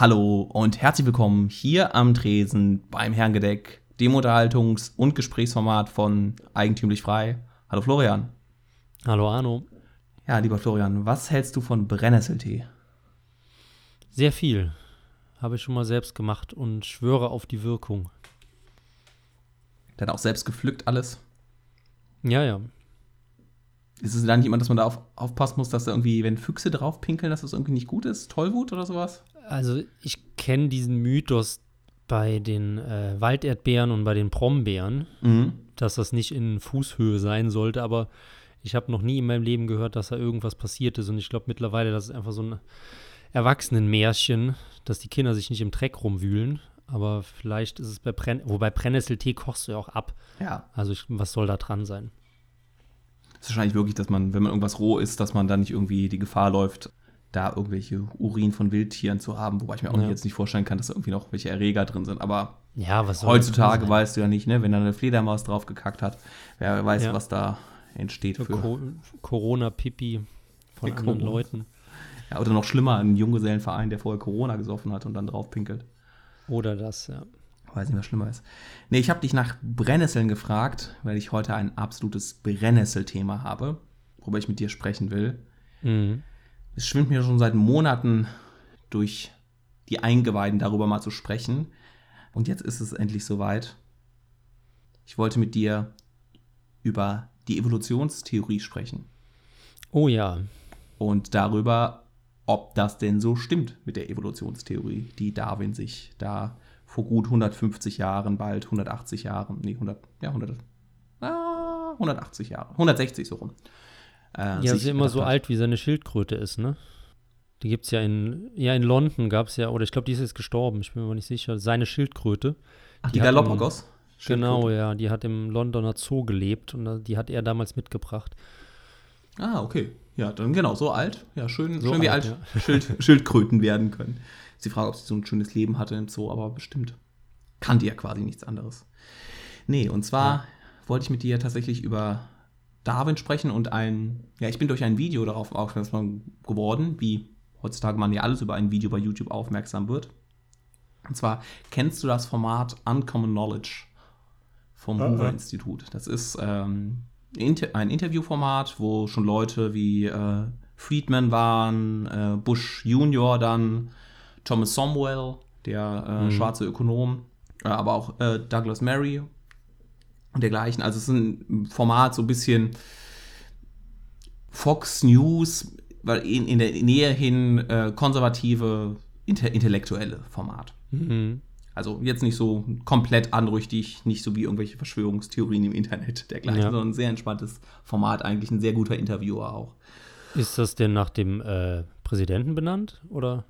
Hallo und herzlich willkommen hier am Tresen beim Herrengedeck, dem Unterhaltungs- und Gesprächsformat von Eigentümlich Frei. Hallo Florian. Hallo Arno. Ja, lieber Florian, was hältst du von Brennnesseltee? Sehr viel. Habe ich schon mal selbst gemacht und schwöre auf die Wirkung. Dann auch selbst gepflückt alles? Ja, ja. Ist es da nicht immer, dass man da auf, aufpassen muss, dass da irgendwie, wenn Füchse drauf pinkeln, dass das irgendwie nicht gut ist? Tollwut oder sowas? Also ich kenne diesen Mythos bei den äh, Walderdbeeren und bei den Brombeeren, Mhm. dass das nicht in Fußhöhe sein sollte, aber ich habe noch nie in meinem Leben gehört, dass da irgendwas passiert ist und ich glaube mittlerweile, das ist einfach so ein Erwachsenenmärchen, dass die Kinder sich nicht im Dreck rumwühlen, aber vielleicht ist es bei Brenn wobei Brennnesseltee kochst du ja auch ab. Ja. Also ich, was soll da dran sein? Es ist wahrscheinlich wirklich, dass man, wenn man irgendwas roh isst, dass man dann nicht irgendwie die Gefahr läuft, da irgendwelche Urin von Wildtieren zu haben, wobei ich mir auch Ja. jetzt nicht vorstellen kann, dass da irgendwie noch welche Erreger drin sind. Aber Ja, heutzutage weißt du ja nicht, ne, wenn da eine Fledermaus drauf gekackt hat, wer weiß, Ja. was da entsteht Für. Co Corona-Pipi von anderen Corona. Leuten. Ja, oder noch schlimmer, ein Junggesellenverein, der vorher Corona gesoffen hat und dann drauf pinkelt. Oder das, ja. Weiß nicht, was schlimmer ist. Nee, ich habe dich nach Brennnesseln gefragt, weil ich heute ein absolutes Brennnesselthema habe, worüber ich mit dir sprechen will. Mhm. Es schwimmt mir schon seit Monaten durch die Eingeweiden, darüber mal zu sprechen. Und jetzt ist es endlich soweit. Ich wollte mit dir über die Evolutionstheorie sprechen Oh ja. und darüber, ob das denn so stimmt mit der Evolutionstheorie, die Darwin sich da vor gut 150 Jahren, bald 180 Jahren, nee, 100, ja, 100, ah, 180 Jahre, 160 so rum. Äh, Ja, ist immer so hat. alt, wie seine Schildkröte ist, ne? Die gibt es ja in, ja, in London gab es ja, oder ich glaube, die ist jetzt gestorben, ich bin mir aber nicht sicher. Seine Schildkröte. Ach, die, Galapagos? Genau, ja, die hat im Londoner Zoo gelebt und die hat er damals mitgebracht. Ah, okay. Ja, dann genau, so alt. Ja, schön, So schön wie alt, alt, Schild, Schildkröten werden können. Ist die Frage, ob sie so ein schönes Leben hatte im Zoo, aber bestimmt. Kannte ja quasi nichts anderes. Nee, und zwar wollte ich mit dir tatsächlich über Darwin sprechen und ein, ja, ich bin durch ein Video darauf aufmerksam geworden, wie heutzutage man ja alles über ein Video bei YouTube aufmerksam wird. Und zwar kennst du das Format Uncommon Knowledge vom Ah, Hoover ah. Institut. Das ist ähm, ein Interviewformat, wo schon Leute wie äh, Friedman waren, äh, Bush Junior dann, Thomas Somwell, der äh, Mhm. schwarze Ökonom, äh, aber auch äh, Douglas Murray und dergleichen. Also es ist ein Format so ein bisschen Fox News, weil in, in der Nähe hin äh, konservative, inter intellektuelle Format. Mhm. Also jetzt nicht so komplett anrüchtig, nicht so wie irgendwelche Verschwörungstheorien im Internet dergleichen, Ja. sondern ein sehr entspanntes Format, eigentlich ein sehr guter Interviewer auch. Ist das denn nach dem äh, Präsidenten benannt? Oder?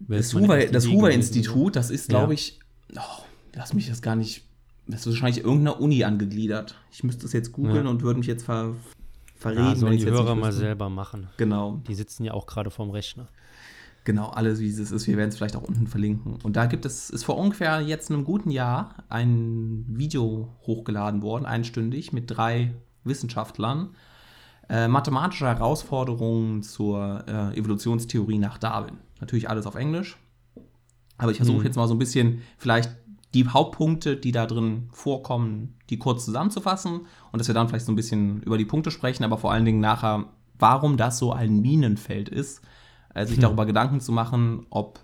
Das ist meine Hoover, erste das Hoover das ist, Ja. glaube ich, oh, lass mich das gar nicht, ist wahrscheinlich irgendeiner Uni angegliedert. Ich müsste es jetzt googeln Ja. und würde mich jetzt ver, verreden, Ja, sollen die jetzt Hörer mal selber machen. Genau, Die sitzen ja auch gerade vorm Rechner. genau, alles wie es ist. Wir werden es vielleicht auch unten verlinken. Und da gibt es, ist vor ungefähr jetzt einem guten Jahr ein Video hochgeladen worden, einstündig, mit drei Wissenschaftlern. Äh, mathematische Herausforderungen zur äh, Evolutionstheorie nach Darwin. Natürlich alles auf Englisch. Aber ich versuche Mhm. jetzt mal so ein bisschen vielleicht die Hauptpunkte, die da drin vorkommen, die kurz zusammenzufassen und dass wir dann vielleicht so ein bisschen über die Punkte sprechen, aber vor allen Dingen nachher, warum das so ein Minenfeld ist, äh, sich Hm. darüber Gedanken zu machen, ob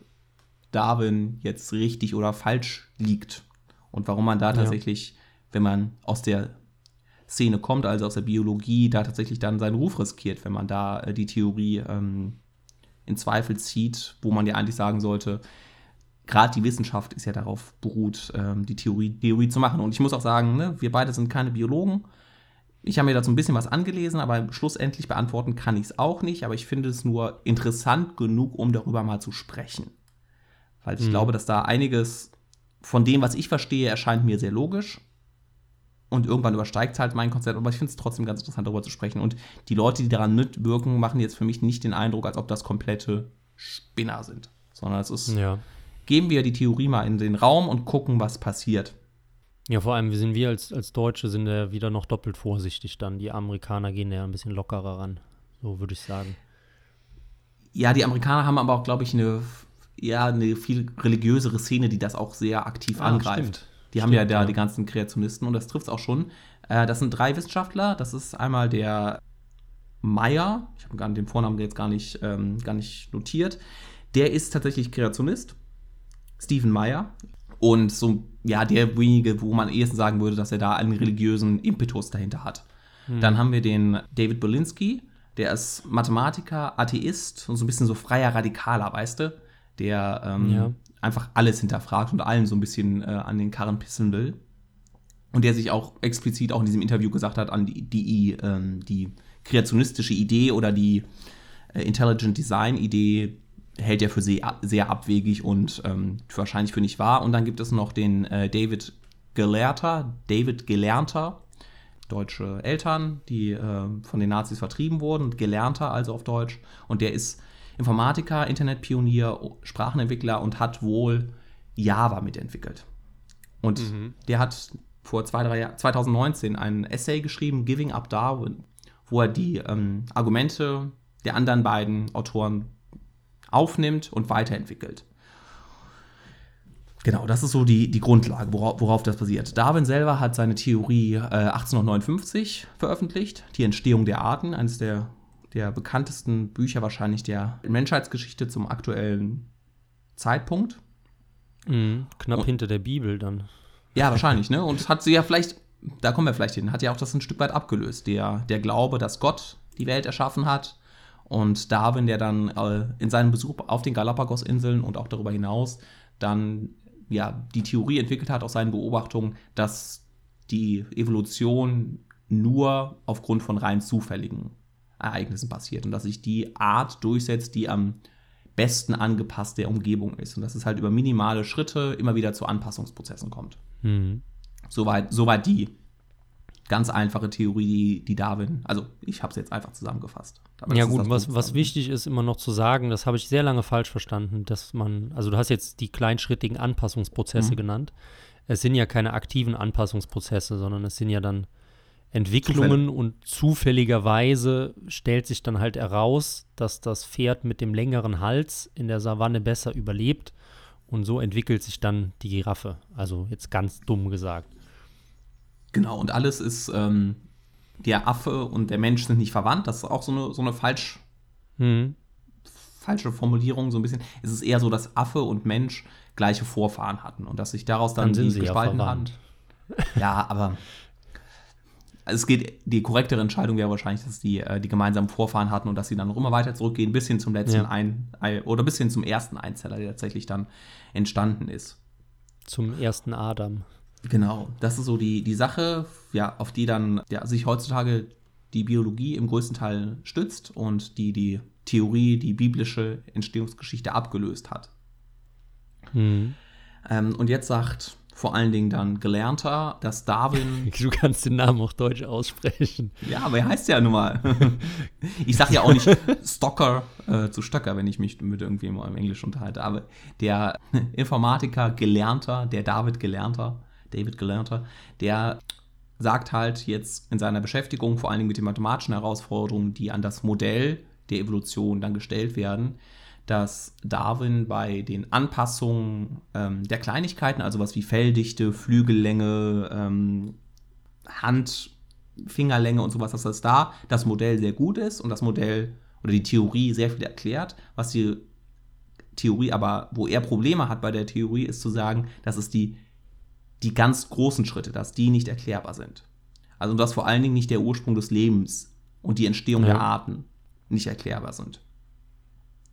Darwin jetzt richtig oder falsch liegt und warum man da Ja. tatsächlich, wenn man aus der Szene kommt, also aus der Biologie, da tatsächlich dann seinen Ruf riskiert, wenn man da äh, die Theorie ähm, in Zweifel zieht, wo man ja eigentlich sagen sollte, gerade die Wissenschaft ist ja darauf beruht, ähm, die Theorie, Theorie zu machen. Und ich muss auch sagen, ne, wir beide sind keine Biologen. Ich habe mir dazu ein bisschen was angelesen, aber schlussendlich beantworten kann ich es auch nicht. Aber ich finde es nur interessant genug, um darüber mal zu sprechen. Weil ich Mhm. glaube, dass da einiges von dem, was ich verstehe, erscheint mir sehr logisch. Und irgendwann übersteigt es halt mein Konzept, aber ich finde es trotzdem ganz interessant, darüber zu sprechen. Und die Leute, die daran mitwirken, machen jetzt für mich nicht den Eindruck, als ob das komplette Spinner sind. Sondern es ist, Ja. Geben wir die Theorie mal in den Raum und gucken, was passiert. Ja, vor allem, wir sind wir als, als Deutsche sind ja wieder noch doppelt vorsichtig dann. Die Amerikaner gehen ja ein bisschen lockerer ran. So würde ich sagen. Ja, die Amerikaner haben aber auch, glaube ich, eine ja eine viel religiösere Szene, die das auch sehr aktiv Ah, angreift. stimmt. Die haben ja da ja. die ganzen Kreationisten und das trifft es auch schon. Äh, das sind drei Wissenschaftler. Das ist einmal der Meyer, ich habe den Vornamen jetzt gar nicht, ähm, gar nicht notiert. Der ist tatsächlich Kreationist, Stephen Meyer. Und so, ja, derjenige, wo man ehesten sagen würde, dass er da einen religiösen Impetus dahinter hat. Dann haben wir den David Bolinsky, der ist Mathematiker, Atheist und so ein bisschen so freier Radikaler, weißt du? Der ähm, Ja. einfach alles hinterfragt und allen so ein bisschen äh, an den Karren pissen will. Und der sich auch explizit auch in diesem Interview gesagt hat, an die, die, ähm, die kreationistische Idee oder die äh, Intelligent Design Idee hält er für sehr, sehr abwegig und ähm, wahrscheinlich für nicht wahr. Und dann gibt es noch den äh, David Gelehrter, David Gelernter, deutsche Eltern, die äh, von den Nazis vertrieben wurden, Gelernter also auf Deutsch. Und der ist Informatiker, Internetpionier, Sprachenentwickler und hat wohl Java mitentwickelt. Und der hat vor zwei, drei Jahren, 2019 ein Essay geschrieben, Giving Up Darwin, wo er die ähm, Argumente der anderen beiden Autoren aufnimmt und weiterentwickelt. Genau, das ist so die, die Grundlage, worauf, worauf das basiert. Darwin selber hat seine Theorie äh, 1859 veröffentlicht, die Entstehung der Arten, eines der, der bekanntesten Bücher wahrscheinlich der Menschheitsgeschichte zum aktuellen Zeitpunkt. Mhm. Knapp Und- hinter der Bibel dann. Ja, wahrscheinlich, ne? Und hat sie ja vielleicht, da kommen wir vielleicht hin, hat ja auch das ein Stück weit abgelöst. Der, der Glaube, dass Gott die Welt erschaffen hat. Und Darwin, der dann äh, in seinem Besuch auf den Galapagos-Inseln und auch darüber hinaus dann ja die Theorie entwickelt hat aus seinen Beobachtungen, dass die Evolution nur aufgrund von rein zufälligen Ereignissen passiert und dass sich die Art durchsetzt, die am besten angepasst der Umgebung ist. Und dass es halt über minimale Schritte immer wieder zu Anpassungsprozessen kommt. Mhm. Soweit, soweit die ganz einfache Theorie, die, die Darwin, also ich habe es jetzt einfach zusammengefasst. Aber Ja gut, was, was wichtig ist immer noch zu sagen, das habe ich sehr lange falsch verstanden, dass man, also du hast jetzt die kleinschrittigen Anpassungsprozesse Mhm. genannt. Es sind ja keine aktiven Anpassungsprozesse, sondern es sind ja dann Entwicklungen und zufälligerweise stellt sich dann halt heraus, dass das Pferd mit dem längeren Hals in der Savanne besser überlebt und so entwickelt sich dann die Giraffe. Also jetzt ganz dumm gesagt. Genau, und alles ist, ähm, der Affe und der Mensch sind nicht verwandt. Das ist auch so eine, so eine falsch, Mhm. falsche Formulierung, so ein bisschen. Es ist eher so, dass Affe und Mensch gleiche Vorfahren hatten und dass sich daraus dann, Dann sind die sie ja gespalten verwandt. haben. Ja, aber es geht, die korrektere Entscheidung wäre wahrscheinlich, dass die äh, die gemeinsamen Vorfahren hatten und dass sie dann noch immer weiter zurückgehen, bis hin zum letzten Ja. ein, ein oder bis hin zum ersten Einzeller, der tatsächlich dann entstanden ist. Zum ersten Adam. Genau, das ist so die, die Sache, ja, auf die dann ja, sich heutzutage die Biologie im größten Teil stützt und die die Theorie, die biblische Entstehungsgeschichte abgelöst hat. Mhm. Ähm, und jetzt sagt vor allen Dingen dann Gelernter, dass Darwin Du kannst den Namen auch deutsch aussprechen. Ja, aber er heißt ja nun mal. Ich sage ja auch nicht Stocker äh, zu Stöcker, wenn ich mich mit irgendwem im Englisch unterhalte. Aber der Informatiker, Gelernter, der David Gelernter, David Gelernter, der sagt halt jetzt in seiner Beschäftigung, vor allen Dingen mit den mathematischen Herausforderungen, die an das Modell der Evolution dann gestellt werden, dass Darwin bei den Anpassungen ähm, der Kleinigkeiten, also was wie Felldichte, Flügellänge, ähm, Hand, Fingerlänge und sowas, dass das da das Modell sehr gut ist und das Modell oder die Theorie sehr viel erklärt. Was die Theorie aber, wo er Probleme hat bei der Theorie, ist zu sagen, dass es die, die ganz großen Schritte, dass die nicht erklärbar sind. Also dass vor allen Dingen nicht der Ursprung des Lebens und die Entstehung Ja. der Arten nicht erklärbar sind.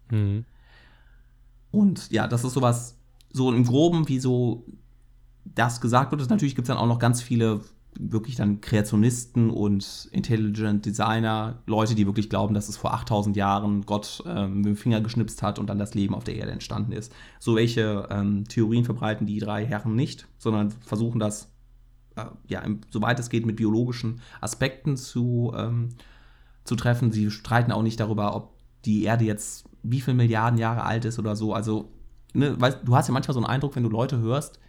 Mhm. Und ja, das ist sowas, so im Groben, wie so das gesagt wird. Natürlich gibt es dann auch noch ganz viele wirklich dann Kreationisten und Intelligent Designer, Leute, die wirklich glauben, dass es vor 8000 Jahren Gott ähm, mit dem Finger geschnipst hat und dann das Leben auf der Erde entstanden ist. So welche ähm, Theorien verbreiten die drei Herren nicht, sondern versuchen das, äh, ja, im, soweit es geht, mit biologischen Aspekten zu, ähm, zu treffen. Sie streiten auch nicht darüber, ob die Erde jetzt wie viele Milliarden Jahre alt ist oder so. Also, ne, weißt, du hast ja manchmal so einen Eindruck, wenn du Leute hörst,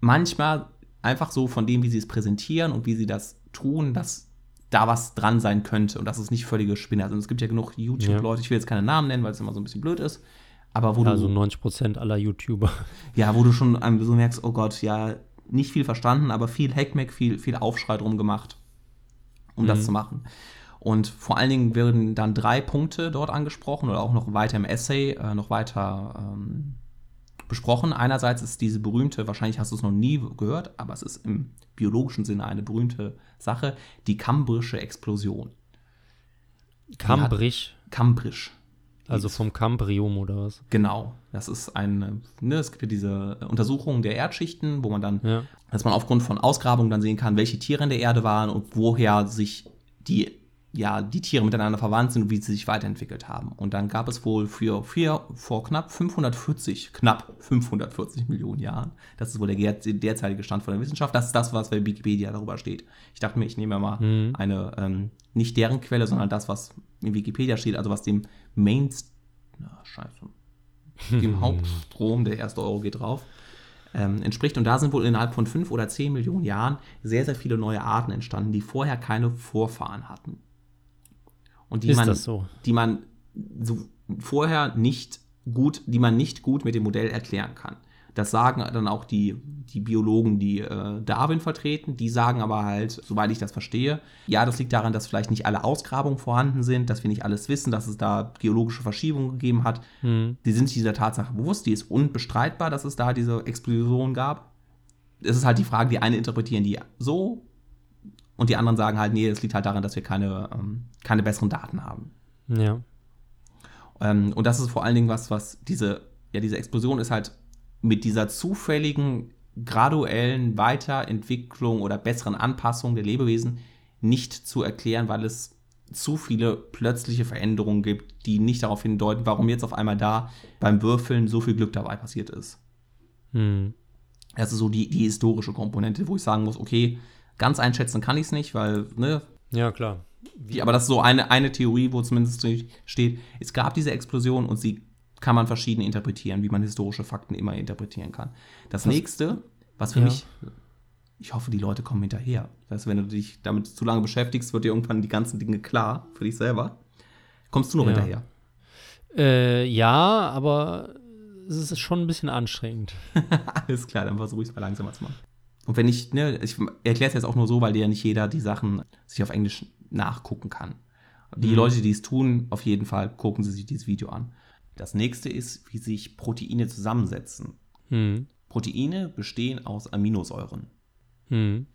manchmal einfach so von dem, wie sie es präsentieren und wie sie das tun, dass da was dran sein könnte und dass es nicht völlige Spinne ist. Und es gibt ja genug YouTube-Leute, ich will jetzt keine Namen nennen, weil es immer so ein bisschen blöd ist, Aber wo Also du, 90 Prozent aller YouTuber. ja, wo du schon so merkst, oh Gott, ja, nicht viel verstanden, aber viel Hackmack, viel, viel Aufschrei drum gemacht, um das zu machen. Und vor allen Dingen werden dann drei Punkte dort angesprochen oder auch noch weiter im Essay äh, noch weiter ähm, besprochen. Einerseits ist diese berühmte, wahrscheinlich hast du es noch nie gehört, aber es ist im biologischen Sinne eine berühmte Sache, die kambrische Explosion. Cambrich, Kambrisch. also vom Cambrium oder was? Genau. Das ist ein, ne, es gibt ja diese Untersuchungen der Erdschichten, wo man dann, Ja. dass man aufgrund von Ausgrabungen dann sehen kann, welche Tiere in der Erde waren und woher sich die, ja, die Tiere miteinander verwandt sind und wie sie sich weiterentwickelt haben. Und dann gab es wohl für, für vor knapp 540, knapp 540 Millionen Jahren, das ist wohl der derzeitige Stand von der Wissenschaft, das ist das, was bei Wikipedia darüber steht. Ich dachte mir, ich nehme mal Mhm. eine, ähm, nicht deren Quelle, sondern das, was in Wikipedia steht, also was dem Main, na, scheiße, dem Hauptstrom, der erste Euro geht drauf, ähm, entspricht. Und da sind wohl innerhalb von fünf oder zehn Millionen Jahren sehr, sehr viele neue Arten entstanden, die vorher keine Vorfahren hatten. Und die Ist man, so? die man so vorher nicht gut, die man nicht gut mit dem Modell erklären kann. Das sagen dann auch die, die Biologen, die äh, Darwin vertreten. Die sagen aber halt, soweit ich das verstehe, ja, das liegt daran, dass vielleicht nicht alle Ausgrabungen vorhanden sind, dass wir nicht alles wissen, dass es da geologische Verschiebungen gegeben hat. Mhm. Die sind sich dieser Tatsache bewusst, die ist unbestreitbar, dass es da diese Explosion gab. Es ist halt die Frage, die eine interpretieren die so und die anderen sagen halt, nee, das liegt halt daran, dass wir keine, ähm, keine besseren Daten haben. Ja. Ähm, und das ist vor allen Dingen was, was diese, ja, diese Explosion ist halt mit dieser zufälligen, graduellen Weiterentwicklung oder besseren Anpassung der Lebewesen nicht zu erklären, weil es zu viele plötzliche Veränderungen gibt, die nicht darauf hindeuten, warum jetzt auf einmal da beim Würfeln so viel Glück dabei passiert ist. Mhm. Das ist so die, die historische Komponente, wo ich sagen muss, okay, ganz einschätzen kann ich es nicht, weil, ne, Ja, klar. wie, aber das ist so eine, eine Theorie, wo zumindest steht, es gab diese Explosion und sie kann man verschieden interpretieren, wie man historische Fakten immer interpretieren kann. Das nächste, was für Ja. mich, ich hoffe, die Leute kommen hinterher. Das heißt, wenn du dich damit zu lange beschäftigst, wird dir irgendwann die ganzen Dinge klar für dich selber. Kommst du noch Ja. hinterher? Äh, ja, aber es ist schon ein bisschen anstrengend. Alles klar, dann versuche ich es mal langsamer zu machen. Und wenn ich, ne, ich erkläre es jetzt auch nur so, weil ja nicht jeder die Sachen sich auf Englisch nachgucken kann. Die Mhm. Leute, die es tun, auf jeden Fall gucken sie sich dieses Video an. Das nächste ist, wie sich Proteine zusammensetzen. Mhm. Proteine bestehen aus Aminosäuren. Mhm.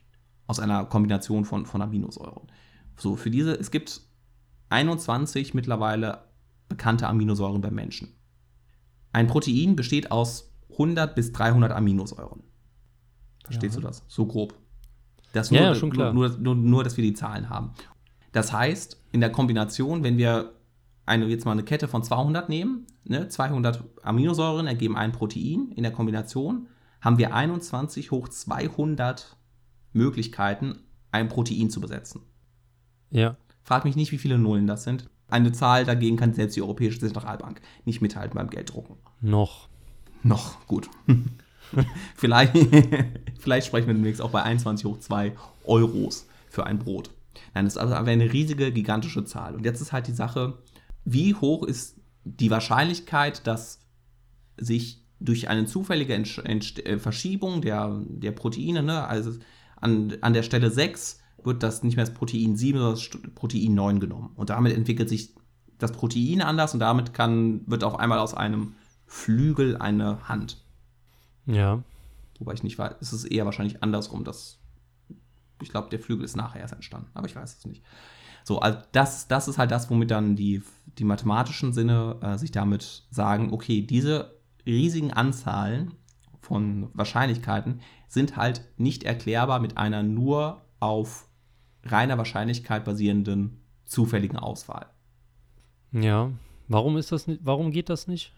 Aus einer Kombination von, von Aminosäuren. So, für diese, es gibt 21 mittlerweile bekannte Aminosäuren beim Menschen. Ein Protein besteht aus 100 bis 300 Aminosäuren. Verstehst Ja. du das? So grob. Das Ja, nur, ja, schon klar. Nur, nur, nur, dass wir die Zahlen haben. Das heißt, in der Kombination, wenn wir eine, jetzt mal eine Kette von 200 nehmen, ne, 200 Aminosäuren ergeben ein Protein. In der Kombination haben wir 21 hoch 200 Möglichkeiten, ein Protein zu besetzen. Ja. Frag mich nicht, wie viele Nullen das sind. Eine Zahl dagegen kann selbst die Europäische Zentralbank nicht mithalten beim Gelddrucken. Noch. Noch, gut. vielleicht, vielleicht sprechen wir demnächst auch bei 21 hoch 2 Euros für ein Brot. Nein, das ist also eine riesige, gigantische Zahl. Und jetzt ist halt die Sache, wie hoch ist die Wahrscheinlichkeit, dass sich durch eine zufällige Entsch Entst äh, Verschiebung der, der Proteine, ne, also an, an der Stelle 6 wird das nicht mehr das Protein 7, sondern das Protein 9 genommen. Und damit entwickelt sich das Protein anders und damit kann, wird auf einmal aus einem Flügel eine Hand. Ja. Wobei ich nicht weiß, es ist eher wahrscheinlich andersrum. Dass, ich glaube, der Flügel ist nachher erst entstanden, aber ich weiß es nicht. So, also das, das ist halt das, womit dann die, die mathematischen Sinne äh, sich damit sagen, okay, diese riesigen Anzahlen von Wahrscheinlichkeiten sind halt nicht erklärbar mit einer nur auf reiner Wahrscheinlichkeit basierenden zufälligen Auswahl. Ja. Warum ist das nicht? Warum geht das nicht?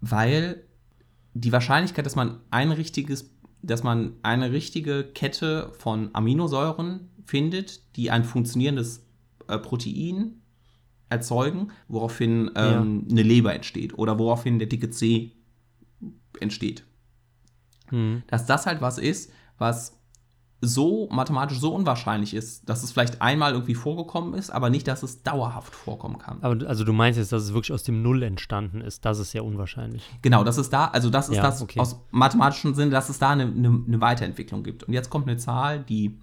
weil die Wahrscheinlichkeit, dass man ein richtiges, dass man eine richtige Kette von Aminosäuren findet, die ein funktionierendes äh, Protein erzeugen, woraufhin ähm, eine Leber entsteht oder woraufhin der dicke C entsteht. Mhm. Dass das halt was ist, was so mathematisch so unwahrscheinlich ist, dass es vielleicht einmal irgendwie vorgekommen ist, aber nicht, dass es dauerhaft vorkommen kann. Aber also du meinst jetzt, dass es wirklich aus dem Null entstanden ist, das ist ja unwahrscheinlich. Genau, das ist da, also das ist Ja, das okay. aus mathematischem Sinne, dass es da eine, eine, eine Weiterentwicklung gibt. Und jetzt kommt eine Zahl, die,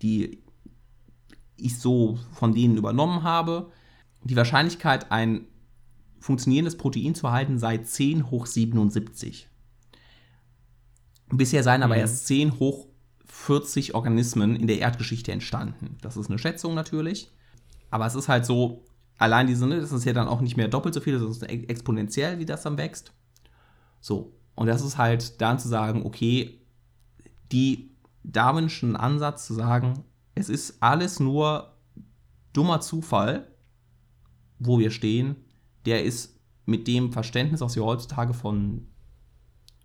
die ich so von denen übernommen habe. Die Wahrscheinlichkeit, ein funktionierendes Protein zu erhalten, sei 10 hoch 77. Bisher seien aber Mhm. erst 10 hoch 40 Organismen in der Erdgeschichte entstanden. Das ist eine Schätzung natürlich. Aber es ist halt so, allein diese, das ist ja dann auch nicht mehr doppelt so viel, das ist ex- exponentiell, wie das dann wächst. So. Und das ist halt dann zu sagen, okay, die darwinschen Ansatz zu sagen, es ist alles nur dummer Zufall, wo wir stehen, der ist mit dem Verständnis, was wir heutzutage von,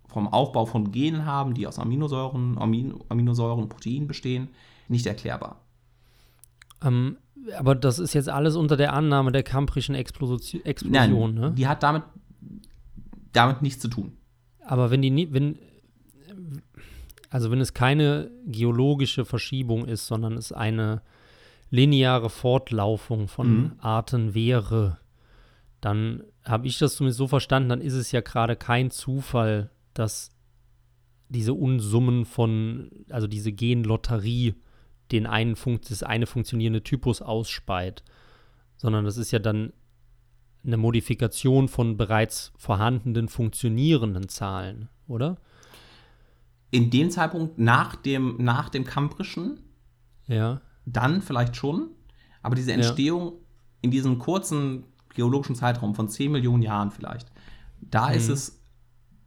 vom Aufbau von Genen haben, die aus Aminosäuren, Amin, Aminosäuren und Proteinen bestehen, nicht erklärbar. Ähm, aber das ist jetzt alles unter der Annahme der kambrischen Explosion, Explosion ne? die hat damit, damit nichts zu tun. Aber wenn die nie, wenn, also wenn es keine geologische Verschiebung ist, sondern es eine lineare Fortlaufung von Mhm. Arten wäre, dann habe ich das zumindest so verstanden, dann ist es ja gerade kein Zufall, dass diese Unsummen von, also diese Genlotterie den einen Funkt, das eine funktionierende Typus ausspeit, sondern das ist ja dann eine Modifikation von bereits vorhandenen funktionierenden Zahlen, oder? In dem Zeitpunkt nach dem, nach dem Kambrischen, Ja. dann vielleicht schon, aber diese Entstehung in diesem kurzen geologischen Zeitraum von 10 Millionen Jahren vielleicht, da ist Mhm. es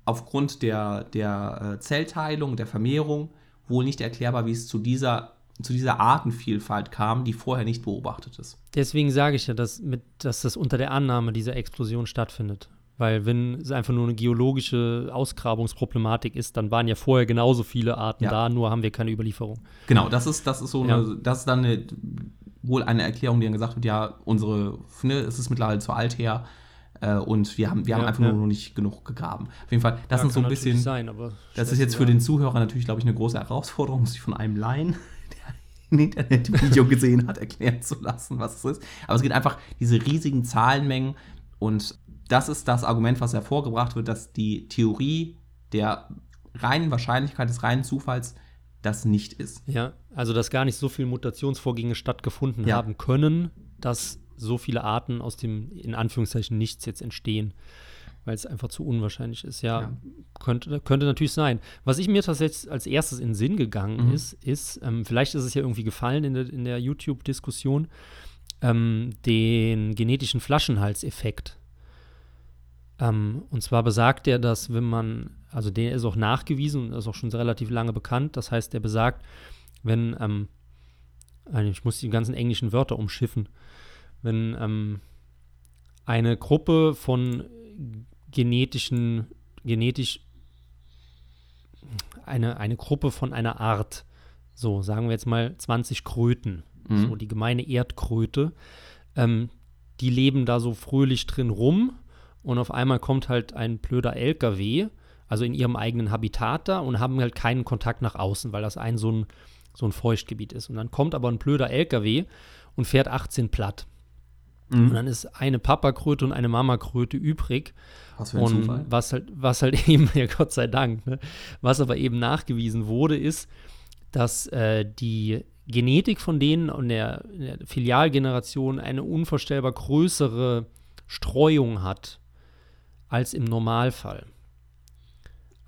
aufgrund der, der äh, Zellteilung, der Vermehrung wohl nicht erklärbar, wie es zu dieser, zu dieser Artenvielfalt kam, die vorher nicht beobachtet ist. Deswegen sage ich ja, dass, mit, dass das unter der Annahme dieser Explosion stattfindet. Weil wenn es einfach nur eine geologische Ausgrabungsproblematik ist, dann waren ja vorher genauso viele Arten Ja. da, nur haben wir keine Überlieferung. Genau, das ist, das ist so Ja. eine, das ist dann eine, wohl eine Erklärung, die dann gesagt wird, ja, unsere, ne, es ist mittlerweile zu alt her äh, und wir haben, wir haben Ja, einfach ja. nur noch nicht genug gegraben. Auf jeden Fall, das Ja, sind so ein bisschen, Sein, aber das ist jetzt für den Zuhörer natürlich, glaube ich, eine große Herausforderung, sich von einem Laien, der ein Internetvideo gesehen hat, erklären zu lassen, was es ist. Aber es geht einfach diese riesigen Zahlenmengen und das ist das Argument, was hervorgebracht wird, dass die Theorie der reinen Wahrscheinlichkeit des reinen Zufalls das nicht ist. Ja, also dass gar nicht so viele Mutationsvorgänge stattgefunden Ja. haben können, dass so viele Arten aus dem, in Anführungszeichen, Nichts jetzt entstehen, weil es einfach zu unwahrscheinlich ist. Ja, Ja. Könnte, könnte natürlich sein. Was ich mir tatsächlich als erstes in den Sinn gegangen Mhm. ist, ist, ähm, vielleicht ist es ja irgendwie gefallen in der, in der YouTube-Diskussion, ähm, den genetischen Flaschenhalseffekt. Ähm, und zwar besagt er, dass wenn man, also der ist auch nachgewiesen und ist auch schon relativ lange bekannt, das heißt, der besagt, wenn, ähm, äh, ich muss die ganzen englischen Wörter umschiffen, wenn ähm, eine Gruppe von genetischen, genetisch, eine, eine Gruppe von einer Art, so sagen wir jetzt mal 20 Kröten, Mhm. so die gemeine Erdkröte, ähm, die leben da so fröhlich drin rum und auf einmal kommt halt ein blöder LKW, also in ihrem eigenen Habitat da und haben halt keinen Kontakt nach außen, weil das ein so ein, so ein Feuchtgebiet ist. Und dann kommt aber ein blöder LKW und fährt 18 platt. Und Mhm. dann ist eine Papakröte und eine Mamakröte übrig. Was für ein Und Zufall. was halt, was halt eben, ja Gott sei Dank, ne? was aber eben nachgewiesen wurde, ist, dass äh, die Genetik von denen und der, in der Filialgeneration eine unvorstellbar größere Streuung hat als im Normalfall.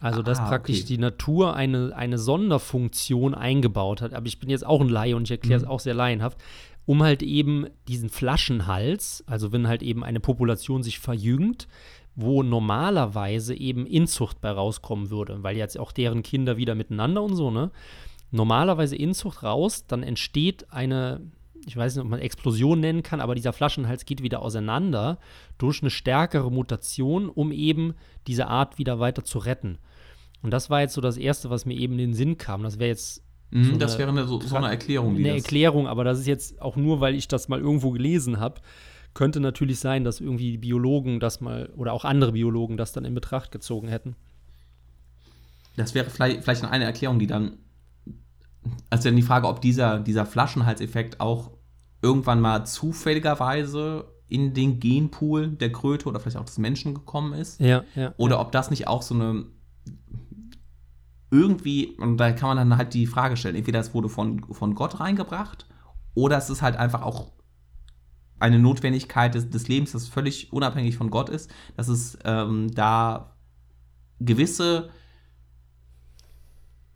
Also, dass Ah, praktisch okay. die Natur eine, eine Sonderfunktion eingebaut hat. Aber ich bin jetzt auch ein Laie und ich erkläre es Mhm. auch sehr laienhaft, um halt eben diesen Flaschenhals, also wenn halt eben eine Population sich verjüngt, wo normalerweise eben Inzucht bei rauskommen würde, weil jetzt auch deren Kinder wieder miteinander und so, ne? Normalerweise Inzucht raus, dann entsteht eine, ich weiß nicht, ob man Explosion nennen kann, aber dieser Flaschenhals geht wieder auseinander durch eine stärkere Mutation, um eben diese Art wieder weiter zu retten. Und das war jetzt so das Erste, was mir eben in den Sinn kam. Das wäre jetzt Mhm, so das eine- wäre eine, so, so eine Erklärung, eine das, Erklärung, aber das ist jetzt auch nur, weil ich das mal irgendwo gelesen habe. Könnte natürlich sein, dass irgendwie Biologen das mal oder auch andere Biologen das dann in Betracht gezogen hätten. das wäre vielleicht, vielleicht eine Erklärung, die dann also dann die Frage, ob dieser, dieser Flaschenhalseffekt auch irgendwann mal zufälligerweise in den Genpool der Kröte oder vielleicht auch des Menschen gekommen ist. Ja, ja. Oder ob das nicht auch so eine irgendwie, und da kann man dann halt die Frage stellen, entweder es wurde von, von Gott reingebracht oder es ist halt einfach auch eine Notwendigkeit des, des Lebens, das völlig unabhängig von Gott ist, dass es ähm, da gewisse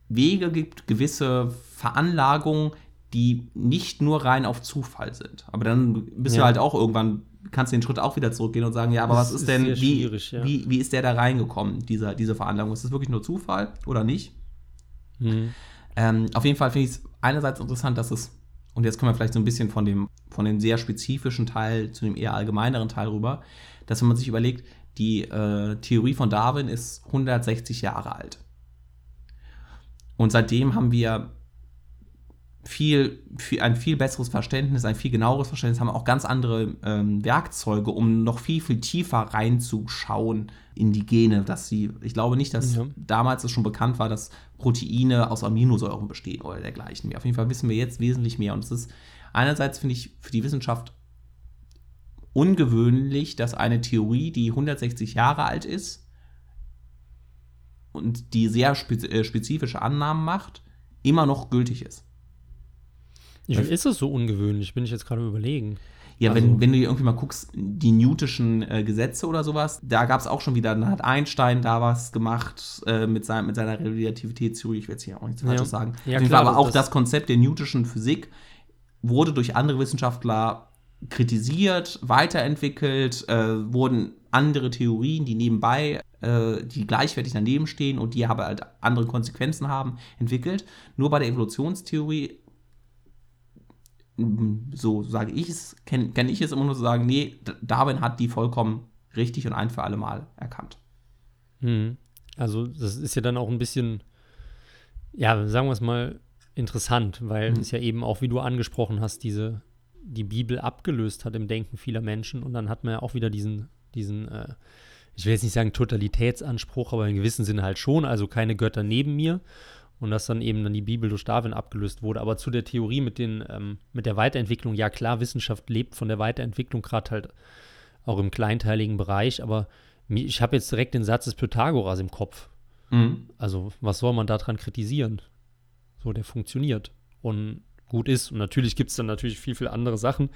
Wege gibt, gewisse Veranlagungen, die nicht nur rein auf Zufall sind. Aber dann bist Ja. du halt auch irgendwann, kannst den Schritt auch wieder zurückgehen und sagen, ja, aber Das was ist, ist denn, wie, ja. wie, wie ist der da reingekommen, dieser, diese Veranlagung? Ist das wirklich nur Zufall oder nicht? Mhm. Ähm, auf jeden Fall finde ich es einerseits interessant, dass es, und jetzt kommen wir vielleicht so ein bisschen von dem, von dem sehr spezifischen Teil zu dem eher allgemeineren Teil rüber, dass wenn man sich überlegt, die äh, Theorie von Darwin ist 160 Jahre alt. Und seitdem haben wir viel, viel, ein viel besseres Verständnis, ein viel genaueres Verständnis, haben auch ganz andere ähm, Werkzeuge, um noch viel, viel tiefer reinzuschauen in die Gene, dass sie, ich glaube nicht, dass Ja. damals es schon bekannt war, dass Proteine aus Aminosäuren bestehen oder dergleichen. Auf jeden Fall wissen wir jetzt wesentlich mehr. Und es ist einerseits, finde ich, für die Wissenschaft ungewöhnlich, dass eine Theorie, die 160 Jahre alt ist und die sehr äh, spezifische Annahmen macht, immer noch gültig ist. Ich, ist es so ungewöhnlich? Bin ich jetzt gerade überlegen. Ja, Also- wenn, wenn du dir irgendwie mal guckst, die Newtischen äh, Gesetze oder sowas, da gab es auch schon wieder, dann hat Einstein da was gemacht äh, mit, sein, mit seiner Relativitätstheorie, ich will jetzt hier auch nichts Ja. Falsches sagen. Ja, klar, aber auch das- das Konzept der Newtischen Physik wurde durch andere Wissenschaftler kritisiert, weiterentwickelt, äh, wurden andere Theorien, die nebenbei, äh, die gleichwertig daneben stehen und die aber halt andere Konsequenzen haben, entwickelt. Nur bei der Evolutionstheorie so sage ich es, kenne kenn ich es immer nur zu sagen, nee, Darwin hat die vollkommen richtig und ein für alle Mal erkannt. Mhm. Also, das ist ja dann auch ein bisschen, ja, sagen wir es mal, interessant, weil Mhm. es ja eben auch, wie du angesprochen hast, diese, die Bibel abgelöst hat im Denken vieler Menschen. Und dann hat man ja auch wieder diesen, diesen, äh, ich will jetzt nicht sagen Totalitätsanspruch, aber in gewissem Sinne halt schon, also keine Götter neben mir. Und dass dann eben dann die Bibel durch Darwin abgelöst wurde. Aber zu der Theorie mit, den, ähm, mit der Weiterentwicklung, ja klar, Wissenschaft lebt von der Weiterentwicklung, gerade halt auch im kleinteiligen Bereich, aber ich habe jetzt direkt den Satz des Pythagoras im Kopf. Mhm. Also, was soll man daran kritisieren? So, der funktioniert und gut ist. Und natürlich gibt es dann natürlich viel, viel andere Sachen,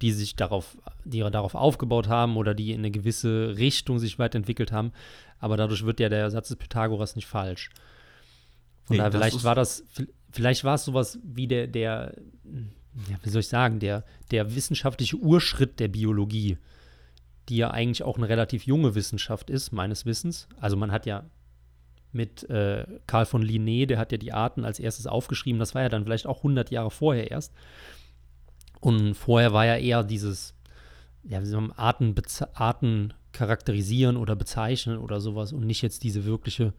die sich darauf, die darauf aufgebaut haben oder die in eine gewisse Richtung sich weiterentwickelt haben. Aber dadurch wird ja der Satz des Pythagoras nicht falsch. Von Nee, daher, vielleicht war das, vielleicht war es sowas wie der, der, ja, wie soll ich sagen, der, der wissenschaftliche Urschritt der Biologie, die ja eigentlich auch eine relativ junge Wissenschaft ist, meines Wissens. Also man hat ja mit äh, Karl von Linné, der hat ja die Arten als erstes aufgeschrieben. Das war ja dann vielleicht auch 100 Jahre vorher erst. Und vorher war ja eher dieses, ja, wie soll man Arten, Arten charakterisieren oder bezeichnen oder sowas und nicht jetzt diese wirkliche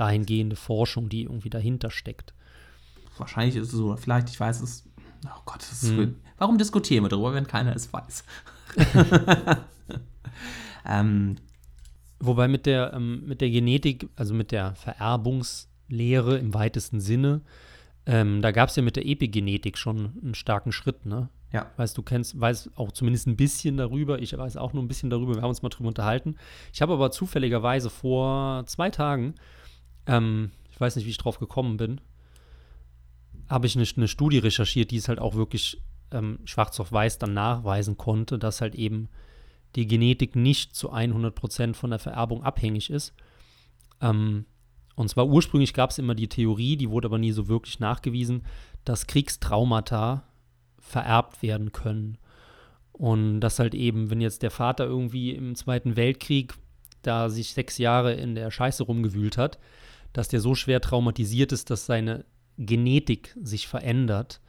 dahingehende Forschung, die irgendwie dahinter steckt. Wahrscheinlich ist es so, vielleicht, ich weiß es. Oh Gott, das ist Mhm. warum diskutieren wir darüber, wenn keiner es weiß? ähm, Wobei mit der, ähm, mit der Genetik, also mit der Vererbungslehre im weitesten Sinne, ähm, da gab es ja mit der Epigenetik schon einen starken Schritt, ne? ja. Weißt du, kennst, weißt auch zumindest ein bisschen darüber. Ich weiß auch nur ein bisschen darüber. Wir haben uns mal drüber unterhalten. Ich habe aber zufälligerweise vor zwei Tagen, ähm, ich weiß nicht, wie ich drauf gekommen bin, habe ich eine, eine Studie recherchiert, die es halt auch wirklich ähm, schwarz auf weiß dann nachweisen konnte, dass halt eben die Genetik nicht zu 100% von der Vererbung abhängig ist. Ähm, und zwar ursprünglich gab es immer die Theorie, die wurde aber nie so wirklich nachgewiesen, dass Kriegstraumata vererbt werden können. Und dass halt eben, wenn jetzt der Vater irgendwie im Zweiten Weltkrieg da sich sechs Jahre in der Scheiße rumgewühlt hat, dass der so schwer traumatisiert ist, dass seine Genetik sich verändert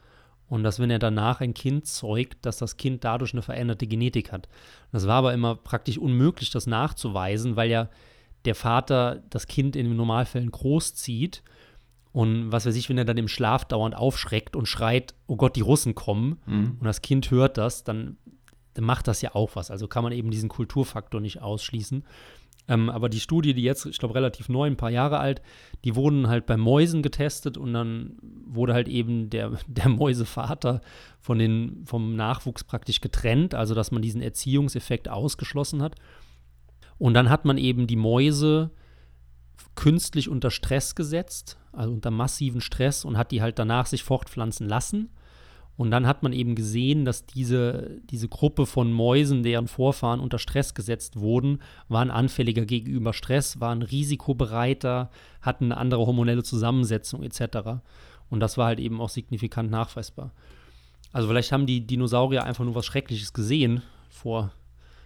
und dass wenn er danach ein Kind zeugt, dass das Kind dadurch eine veränderte Genetik hat. Das war aber immer praktisch unmöglich, das nachzuweisen, weil ja der Vater das Kind in den Normalfällen großzieht und was weiß ich, wenn er dann im Schlaf dauernd aufschreckt und schreit, oh Gott, die Russen kommen Mhm. und das Kind hört das, dann, dann macht das ja auch was. Also kann man eben diesen Kulturfaktor nicht ausschließen. Ähm, aber die Studie, die jetzt, ich glaube, relativ neu, ein paar Jahre alt, die wurden halt bei Mäusen getestet und dann wurde halt eben der, der Mäusevater von den, vom Nachwuchs praktisch getrennt, also dass man diesen Erziehungseffekt ausgeschlossen hat. Und dann hat man eben die Mäuse künstlich unter Stress gesetzt, also unter massiven Stress und hat die halt danach sich fortpflanzen lassen. Und dann hat man eben gesehen, dass diese, diese Gruppe von Mäusen, deren Vorfahren unter Stress gesetzt wurden, waren anfälliger gegenüber Stress, waren risikobereiter, hatten eine andere hormonelle Zusammensetzung etc. Und das war halt eben auch signifikant nachweisbar. Also vielleicht haben die Dinosaurier einfach nur was Schreckliches gesehen vor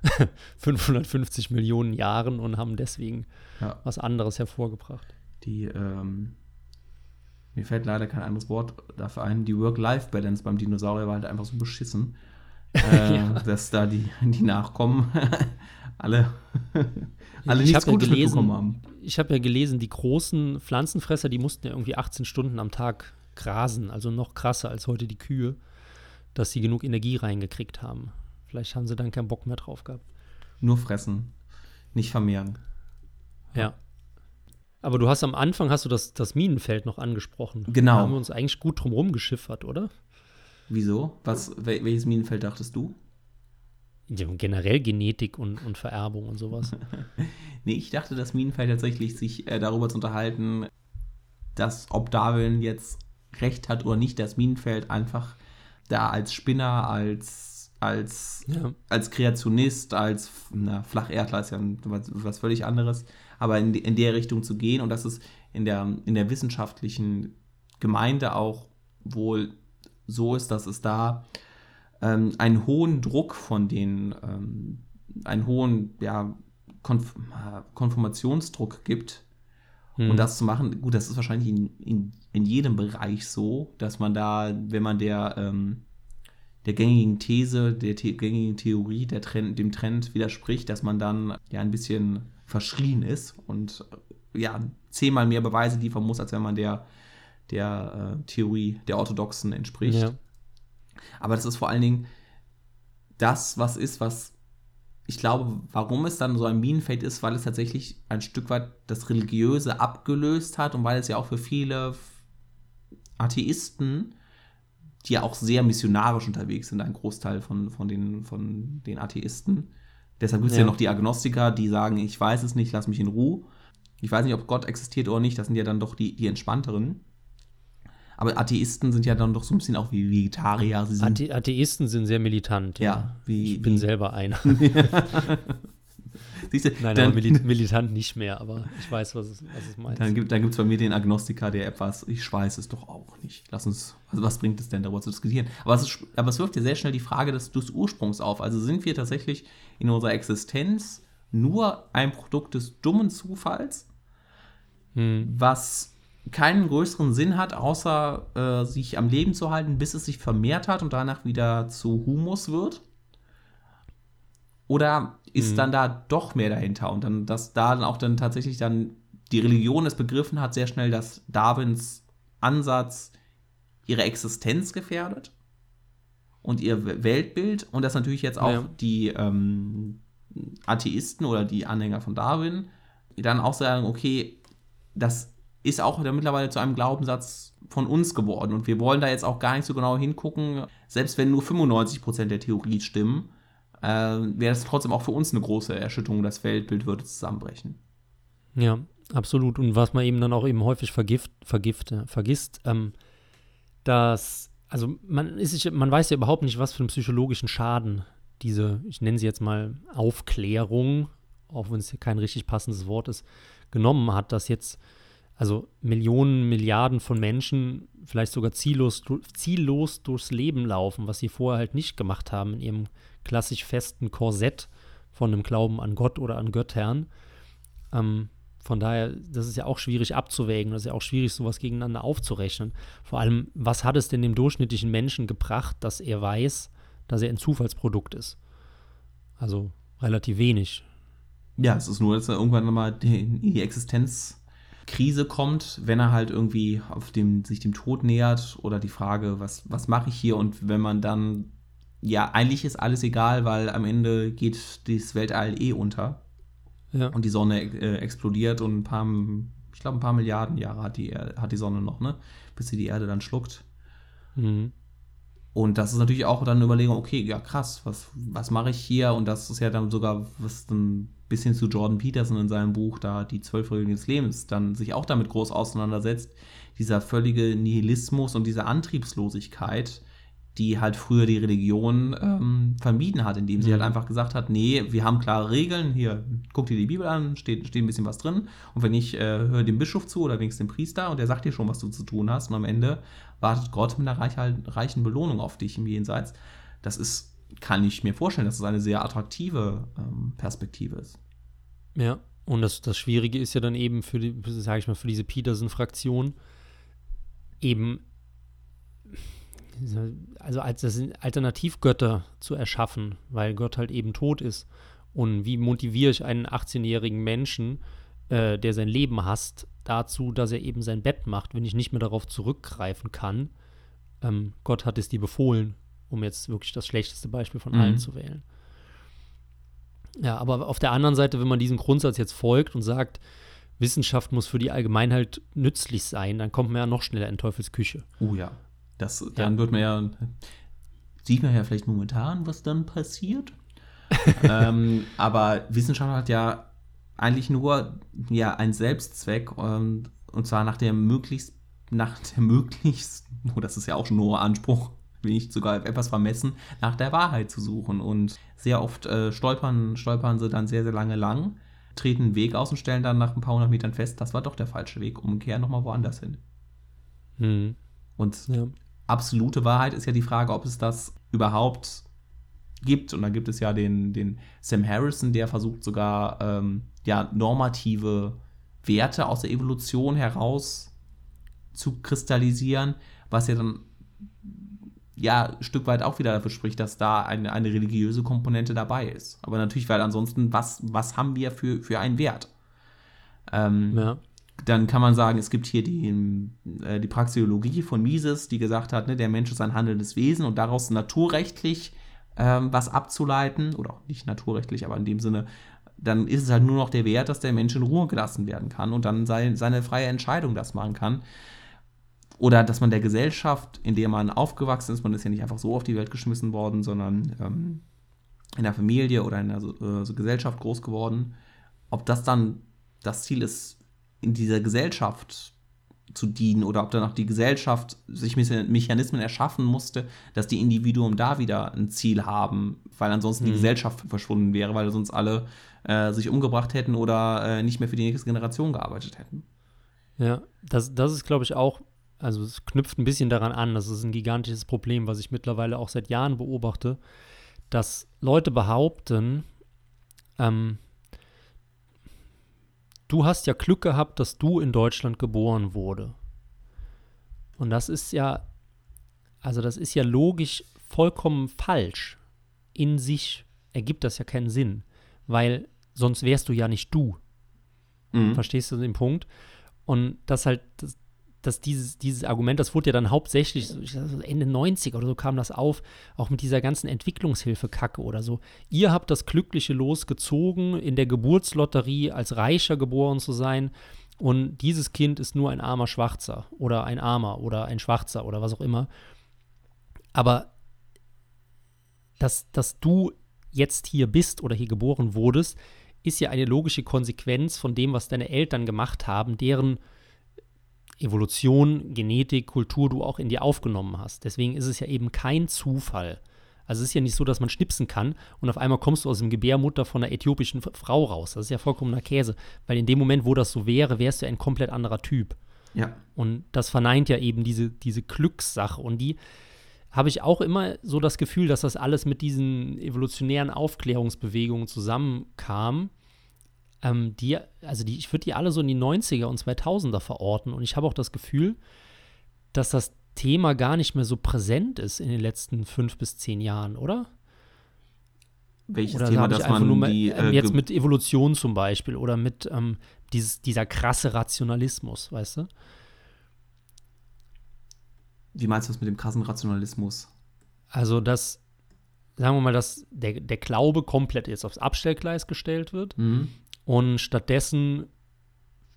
550 Millionen Jahren und haben deswegen ja. was anderes hervorgebracht. Die ähm, mir fällt leider kein anderes Wort dafür ein, die Work-Life-Balance beim Dinosaurier war halt einfach so beschissen, äh, ja. dass da die, die Nachkommen alle, alle ich nichts Gutes ja gelesen, haben. Ich habe ja gelesen, die großen Pflanzenfresser, die mussten ja irgendwie 18 Stunden am Tag grasen, also noch krasser als heute die Kühe, dass sie genug Energie reingekriegt haben. Vielleicht haben sie dann keinen Bock mehr drauf gehabt. Nur fressen, nicht vermehren. Ja. Aber du hast am Anfang hast du das, das Minenfeld noch angesprochen. Genau. Da haben wir uns eigentlich gut drum geschiffert, oder? Wieso? Was, welches Minenfeld dachtest du? Ja, generell Genetik und, und Vererbung und sowas. nee, ich dachte, das Minenfeld tatsächlich sich äh, darüber zu unterhalten, dass ob Darwin jetzt recht hat oder nicht, das Minenfeld einfach da als Spinner, als, als, ja. als Kreationist, als na, Flacherdler ist ja was, was völlig anderes, aber in, in der Richtung zu gehen und dass es in der, in der wissenschaftlichen Gemeinde auch wohl so ist, dass es da ähm, einen hohen Druck von den, ähm, einen hohen ja, Konf Konfirmationsdruck gibt. Hm. Und das zu machen, gut, das ist wahrscheinlich in, in, in jedem Bereich so, dass man da, wenn man der, ähm, der gängigen These, der The gängigen Theorie, der Trend, dem Trend widerspricht, dass man dann ja ein bisschen verschrien ist und äh, ja, zehnmal mehr Beweise liefern muss, als wenn man der, der äh, Theorie der Orthodoxen entspricht. Ja. Aber das ist vor allen Dingen das, was ist, was ich glaube, warum es dann so ein Minenfeld ist, weil es tatsächlich ein Stück weit das Religiöse abgelöst hat und weil es ja auch für viele Atheisten, die ja auch sehr missionarisch unterwegs sind, ein Großteil von, von, den, von den Atheisten, Deshalb gibt es ja. ja noch die Agnostiker, die sagen, ich weiß es nicht, lass mich in Ruhe. Ich weiß nicht, ob Gott existiert oder nicht, das sind ja dann doch die, die entspannteren. Aber Atheisten sind ja dann doch so ein bisschen auch wie Vegetarier. Sie Athe Atheisten sind sehr militant. Ja, ja. Wie, ich bin wie, selber einer. Siehst du, Nein, dann, aber Mil militant nicht mehr, aber ich weiß, was es, was es meint. Dann gibt es bei mir den Agnostiker, der etwas, ich weiß es doch auch nicht. Lass uns, also was bringt es denn, darüber zu diskutieren? Aber es, ist, aber es wirft ja sehr schnell die Frage des, des Ursprungs auf. Also sind wir tatsächlich in unserer Existenz nur ein Produkt des dummen Zufalls, hm. was keinen größeren Sinn hat, außer äh, sich am Leben zu halten, bis es sich vermehrt hat und danach wieder zu Humus wird? Oder ist mhm. dann da doch mehr dahinter und dann, dass da dann auch dann tatsächlich dann die Religion es begriffen hat, sehr schnell, dass Darwins Ansatz ihre Existenz gefährdet und ihr Weltbild und dass natürlich jetzt auch ja. die ähm, Atheisten oder die Anhänger von Darwin dann auch sagen, okay, das ist auch mittlerweile zu einem Glaubenssatz von uns geworden und wir wollen da jetzt auch gar nicht so genau hingucken, selbst wenn nur 95% der Theorie stimmen, äh, wäre es trotzdem auch für uns eine große Erschütterung, das Weltbild würde zusammenbrechen. Ja, absolut. Und was man eben dann auch eben häufig vergift, vergift, vergisst, ähm, dass, also man, ist, man weiß ja überhaupt nicht, was für einen psychologischen Schaden diese, ich nenne sie jetzt mal Aufklärung, auch wenn es kein richtig passendes Wort ist, genommen hat, dass jetzt also Millionen, Milliarden von Menschen vielleicht sogar ziellos, ziellos durchs Leben laufen, was sie vorher halt nicht gemacht haben in ihrem klassisch festen Korsett von einem Glauben an Gott oder an Göttern. Ähm, von daher, das ist ja auch schwierig abzuwägen, das ist ja auch schwierig, sowas gegeneinander aufzurechnen. Vor allem, was hat es denn dem durchschnittlichen Menschen gebracht, dass er weiß, dass er ein Zufallsprodukt ist? Also relativ wenig. Ja, es ist nur, dass er irgendwann mal in die Existenzkrise kommt, wenn er halt irgendwie auf dem, sich dem Tod nähert oder die Frage, was, was mache ich hier? Und wenn man dann ja, eigentlich ist alles egal, weil am Ende geht das Weltall eh unter. Ja. und die Sonne äh, explodiert und ein paar, ich glaube, ein paar Milliarden Jahre hat die, hat die Sonne noch, ne? Bis sie die Erde dann schluckt. Mhm. Und das ist natürlich auch dann eine Überlegung, okay, ja krass, was, was mache ich hier? Und das ist ja dann sogar, was dann bis hin zu Jordan Peterson in seinem Buch da die zwölf Regeln des Lebens dann sich auch damit groß auseinandersetzt, dieser völlige Nihilismus und diese Antriebslosigkeit, die halt früher die Religion ähm, vermieden hat, indem sie Mhm. halt einfach gesagt hat, nee, wir haben klare Regeln, hier, guck dir die Bibel an, steht, steht ein bisschen was drin und wenn nicht, äh, hör dem Bischof zu oder wenigstens dem Priester und der sagt dir schon, was du zu tun hast und am Ende wartet Gott mit einer reich, reichen Belohnung auf dich im Jenseits. Das ist, kann ich mir vorstellen, dass es eine sehr attraktive ähm, Perspektive ist. Ja, und das, das Schwierige ist ja dann eben für die, sage ich mal, für diese Peterson-Fraktion eben, also als das Alternativgötter zu erschaffen, weil Gott halt eben tot ist. Und wie motiviere ich einen 18-jährigen Menschen, äh, der sein Leben hasst, dazu, dass er eben sein Bett macht, wenn ich nicht mehr darauf zurückgreifen kann? Ähm, Gott hat es dir befohlen, um jetzt wirklich das schlechteste Beispiel von Mhm. allen zu wählen. Ja, aber auf der anderen Seite, wenn man diesem Grundsatz jetzt folgt und sagt, Wissenschaft muss für die Allgemeinheit nützlich sein, dann kommt man ja noch schneller in Teufels Küche. Oh ja. Das, dann wird man ja, sieht man ja vielleicht momentan, was dann passiert. ähm, aber Wissenschaft hat ja eigentlich nur ja, einen Selbstzweck, ähm, und zwar nach der möglichst, nach der möglichst, oh, das ist ja auch schon hoher Anspruch, will ich sogar etwas vermessen, nach der Wahrheit zu suchen. Und sehr oft äh, stolpern, stolpern sie dann sehr, sehr lange lang, treten einen Weg aus und stellen dann nach ein paar hundert Metern fest, das war doch der falsche Weg, umkehren nochmal woanders hin. Hm. Und Ja. Absolute Wahrheit ist ja die Frage, ob es das überhaupt gibt. Und da gibt es ja den, den Sam Harrison, der versucht sogar ähm, ja, normative Werte aus der Evolution heraus zu kristallisieren, was ja dann ja ein Stück weit auch wieder dafür spricht, dass da eine, eine religiöse Komponente dabei ist. Aber natürlich, weil ansonsten, was, was haben wir für, für einen Wert? Ähm, Ja. Dann kann man sagen, es gibt hier die, äh, die Praxeologie von Mises, die gesagt hat, ne, der Mensch ist ein handelndes Wesen und daraus naturrechtlich ähm, was abzuleiten, oder auch nicht naturrechtlich, aber in dem Sinne, dann ist es halt nur noch der Wert, dass der Mensch in Ruhe gelassen werden kann und dann sein, seine freie Entscheidung das machen kann. Oder dass man der Gesellschaft, in der man aufgewachsen ist, man ist ja nicht einfach so auf die Welt geschmissen worden, sondern ähm, in der Familie oder in der äh, Gesellschaft groß geworden, ob das dann das Ziel ist, in dieser Gesellschaft zu dienen oder ob danach die Gesellschaft sich Me- Mechanismen erschaffen musste, dass die Individuen da wieder ein Ziel haben, weil ansonsten die Mhm. Gesellschaft verschwunden wäre, weil sonst alle äh, sich umgebracht hätten oder äh, nicht mehr für die nächste Generation gearbeitet hätten. Ja, das, das ist, glaube ich, auch, also es knüpft ein bisschen daran an, das ist ein gigantisches Problem, was ich mittlerweile auch seit Jahren beobachte, dass Leute behaupten, ähm, du hast ja Glück gehabt, dass du in Deutschland geboren wurde. Und das ist ja, also das ist ja logisch vollkommen falsch. In sich ergibt das ja keinen Sinn, weil sonst wärst du ja nicht du. Mhm. Verstehst du den Punkt? Und das halt, das, dass dieses, dieses Argument, das wurde ja dann hauptsächlich, Ende 90er oder so kam das auf, auch mit dieser ganzen Entwicklungshilfe-Kacke oder so. Ihr habt das glückliche Los gezogen, in der Geburtslotterie als Reicher geboren zu sein. Und dieses Kind ist nur ein armer Schwarzer oder ein Armer oder ein Schwarzer oder was auch immer. Aber dass, dass du jetzt hier bist oder hier geboren wurdest, ist ja eine logische Konsequenz von dem, was deine Eltern gemacht haben, deren Evolution, Genetik, Kultur du auch in dir aufgenommen hast. Deswegen ist es ja eben kein Zufall. Also es ist ja nicht so, dass man schnipsen kann und auf einmal kommst du aus dem Gebärmutter von einer äthiopischen Frau raus. Das ist ja vollkommener Käse. Weil in dem Moment, wo das so wäre, wärst du ein komplett anderer Typ. Ja. Und das verneint ja eben diese, diese Glückssache. Und die habe ich auch immer so das Gefühl, dass das alles mit diesen evolutionären Aufklärungsbewegungen zusammenkam. Ähm, die, also die, ich würde die alle so in die 90er und 2000er verorten. Und ich habe auch das Gefühl, dass das Thema gar nicht mehr so präsent ist in den letzten fünf bis zehn Jahren, oder? Welches Oder Thema, dass man nur mal, die ähm, äh, jetzt mit Evolution zum Beispiel oder mit ähm, dieses, dieser krasse Rationalismus, weißt du? Wie meinst du das mit dem krassen Rationalismus? Also, dass, sagen wir mal, dass der, der Glaube komplett jetzt aufs Abstellgleis gestellt wird Mhm. Und stattdessen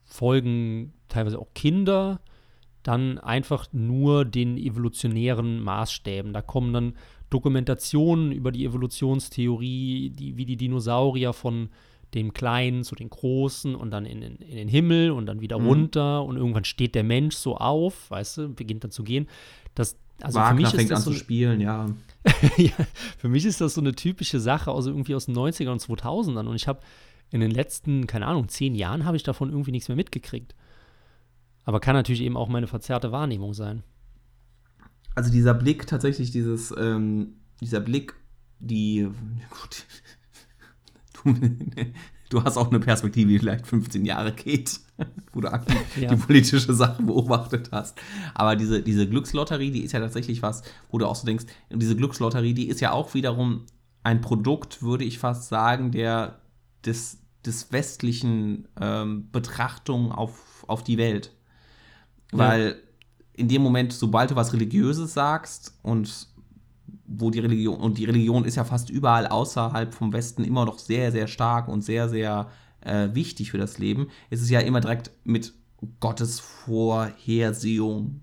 folgen teilweise auch Kinder dann einfach nur den evolutionären Maßstäben. Da kommen dann Dokumentationen über die Evolutionstheorie, die, wie die Dinosaurier von dem Kleinen zu den Großen und dann in, in, in den Himmel und dann wieder mhm. runter und irgendwann steht der Mensch so auf, weißt du, beginnt dann zu gehen. Das, also Wagner für mich fängt an so zu spielen, ja. ja. Für mich ist das so eine typische Sache aus irgendwie aus den 90ern und 2000ern und ich habe in den letzten, keine Ahnung, zehn Jahren habe ich davon irgendwie nichts mehr mitgekriegt. Aber kann natürlich eben auch meine verzerrte Wahrnehmung sein. Also dieser Blick, tatsächlich dieses, ähm, dieser Blick, die, gut, du, du, hast auch eine Perspektive, die vielleicht 15 Jahre geht, wo du aktiv ja. die politische Sache beobachtet hast. Aber diese, diese Glückslotterie, die ist ja tatsächlich was, wo du auch so denkst, diese Glückslotterie, die ist ja auch wiederum ein Produkt, würde ich fast sagen, der des, des westlichen ähm, Betrachtung auf, auf die Welt. Weil ja. in dem Moment, sobald du was Religiöses sagst und wo die Religion, und die Religion ist ja fast überall außerhalb vom Westen immer noch sehr, sehr stark und sehr, sehr äh, wichtig für das Leben, ist es ja immer direkt mit Gottes Vorhersehung.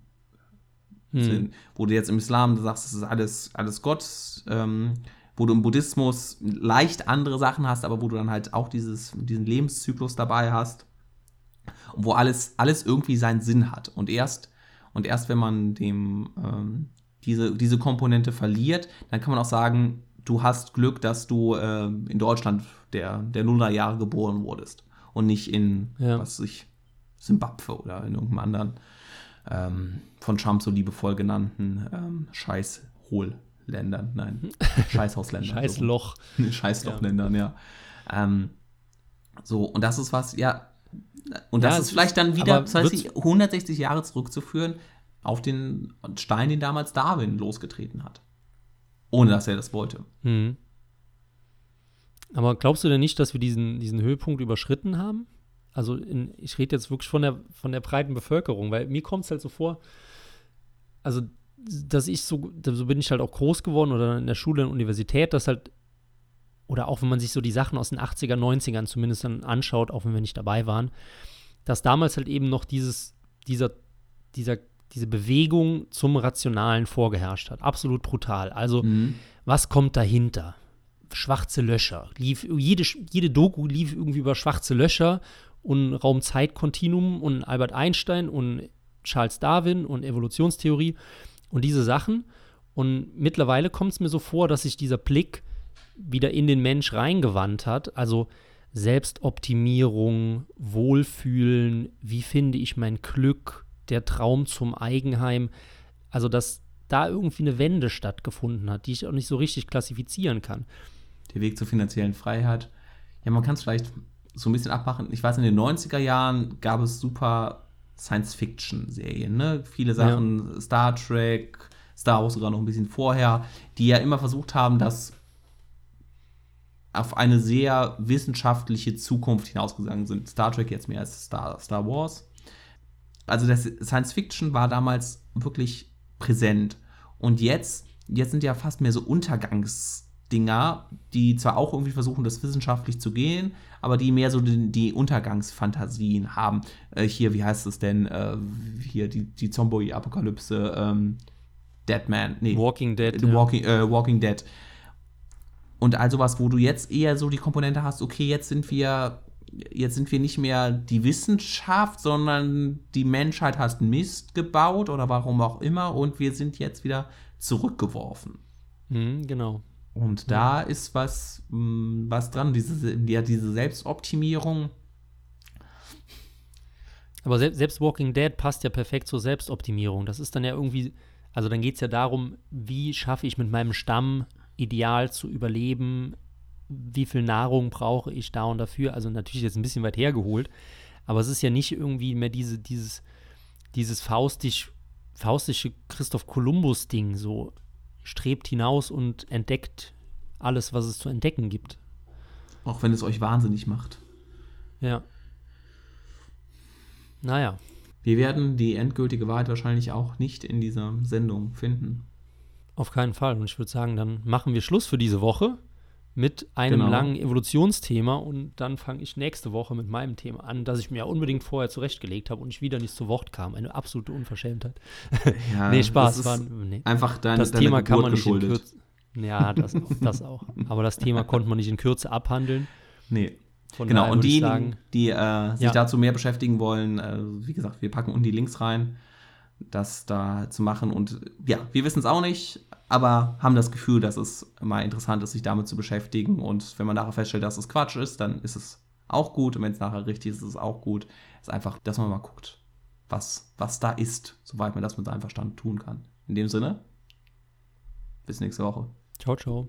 Hm. Wo du jetzt im Islam sagst, es ist alles, alles Gott, ähm, wo du im Buddhismus leicht andere Sachen hast, aber wo du dann halt auch dieses, diesen Lebenszyklus dabei hast wo alles, alles irgendwie seinen Sinn hat. Und erst, und erst wenn man dem ähm, diese, diese Komponente verliert, dann kann man auch sagen, du hast Glück, dass du äh, in Deutschland der, der Nullerjahre geboren wurdest und nicht in, ja. was ich, Simbabwe oder in irgendeinem anderen ähm, von Trump so liebevoll genannten ähm, Scheißhohlländern. Nein, Scheißhausländern. Scheißloch. So. Scheißlochländern, ja. ja. Ähm, so, und das ist was, ja, und das ja, ist vielleicht dann wieder, das heißt, 160 Jahre zurückzuführen auf den Stein, den damals Darwin losgetreten hat. Ohne dass er das wollte. Mhm. Aber glaubst du denn nicht, dass wir diesen, diesen Höhepunkt überschritten haben? Also in, ich rede jetzt wirklich von der, von der breiten Bevölkerung, weil mir kommt es halt so vor, also dass ich so, so bin ich halt auch groß geworden oder in der Schule, in der Universität, dass halt oder auch wenn man sich so die Sachen aus den 80er, 90ern zumindest dann anschaut, auch wenn wir nicht dabei waren, dass damals halt eben noch dieses, dieser, dieser, diese Bewegung zum Rationalen vorgeherrscht hat. Absolut brutal. Also, mhm. was kommt dahinter? Schwarze Löcher. Lief, jede, jede Doku lief irgendwie über schwarze Löcher und Raumzeitkontinuum und Albert Einstein und Charles Darwin und Evolutionstheorie und diese Sachen. Und mittlerweile kommt es mir so vor, dass sich dieser Blick wieder in den Mensch reingewandt hat. Also Selbstoptimierung, Wohlfühlen, wie finde ich mein Glück, der Traum zum Eigenheim. Also, dass da irgendwie eine Wende stattgefunden hat, die ich auch nicht so richtig klassifizieren kann. Der Weg zur finanziellen Freiheit. Ja, man kann es vielleicht so ein bisschen abmachen. Ich weiß, in den 90er Jahren gab es super Science-Fiction-Serien, ne? Viele Sachen, ja. Star Trek, Star Wars sogar noch ein bisschen vorher, die ja immer versucht haben, das auf eine sehr wissenschaftliche Zukunft hinausgegangen sind. Star Trek jetzt mehr als Star, Star Wars. Also das Science Fiction war damals wirklich präsent. Und jetzt, jetzt sind ja fast mehr so Untergangsdinger, die zwar auch irgendwie versuchen, das wissenschaftlich zu gehen, aber die mehr so die, die Untergangsfantasien haben. Äh, hier, wie heißt es denn? Äh, hier die, die Zombie-Apokalypse. Ähm, Dead Man. Nee. Walking Dead. The Walking, ja. äh, Walking Dead und all sowas, wo du jetzt eher so die Komponente hast, okay, jetzt sind wir, jetzt sind wir nicht mehr die Wissenschaft, sondern die Menschheit hat Mist gebaut oder warum auch immer und wir sind jetzt wieder zurückgeworfen. Mhm, genau. Und da ist was, mm, was dran, diese, ja, diese Selbstoptimierung. Aber selbst Walking Dead passt ja perfekt zur Selbstoptimierung. Das ist dann ja irgendwie, also dann geht es ja darum, wie schaffe ich mit meinem Stamm ideal zu überleben, wie viel Nahrung brauche ich da und dafür. Also natürlich jetzt ein bisschen weit hergeholt, aber es ist ja nicht irgendwie mehr diese, dieses, dieses faustisch, faustische Christoph Kolumbus-Ding, so strebt hinaus und entdeckt alles, was es zu entdecken gibt. Auch wenn es euch wahnsinnig macht. Ja. Naja. Wir werden die endgültige Wahrheit wahrscheinlich auch nicht in dieser Sendung finden. Auf keinen Fall. Und ich würde sagen, dann machen wir Schluss für diese Woche. Mit einem Genau. langen Evolutionsthema und dann fange ich nächste Woche mit meinem Thema an, das ich mir unbedingt vorher zurechtgelegt habe und ich wieder nicht zu Wort kam. Eine absolute Unverschämtheit. Ja, nee, Spaß. War, nee. einfach deine, Das deine Thema kann Geburt man nicht in geschuldet. Kürze. Ja, das auch, das auch. Aber das Thema konnte man nicht in Kürze abhandeln. Nee. Von Genau, und diejenigen, die äh, sich Ja. dazu mehr beschäftigen wollen, äh, wie gesagt, wir packen unten die Links rein, das da zu machen. Und ja, wir wissen es auch nicht, aber haben das Gefühl, dass es mal interessant ist, sich damit zu beschäftigen. Und wenn man nachher feststellt, dass es Quatsch ist, dann ist es auch gut. Und wenn es nachher richtig ist, ist es auch gut. Es ist einfach, dass man mal guckt, was, was da ist, soweit man das mit seinem Verstand tun kann. In dem Sinne, bis nächste Woche. ciao, ciao.